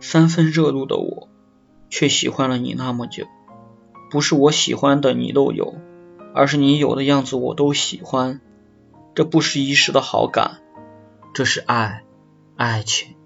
三分热度的我却喜欢了你那么久。不是我喜欢的你都有而是你有的样子我都喜欢。这不是一时的好感这是爱爱情。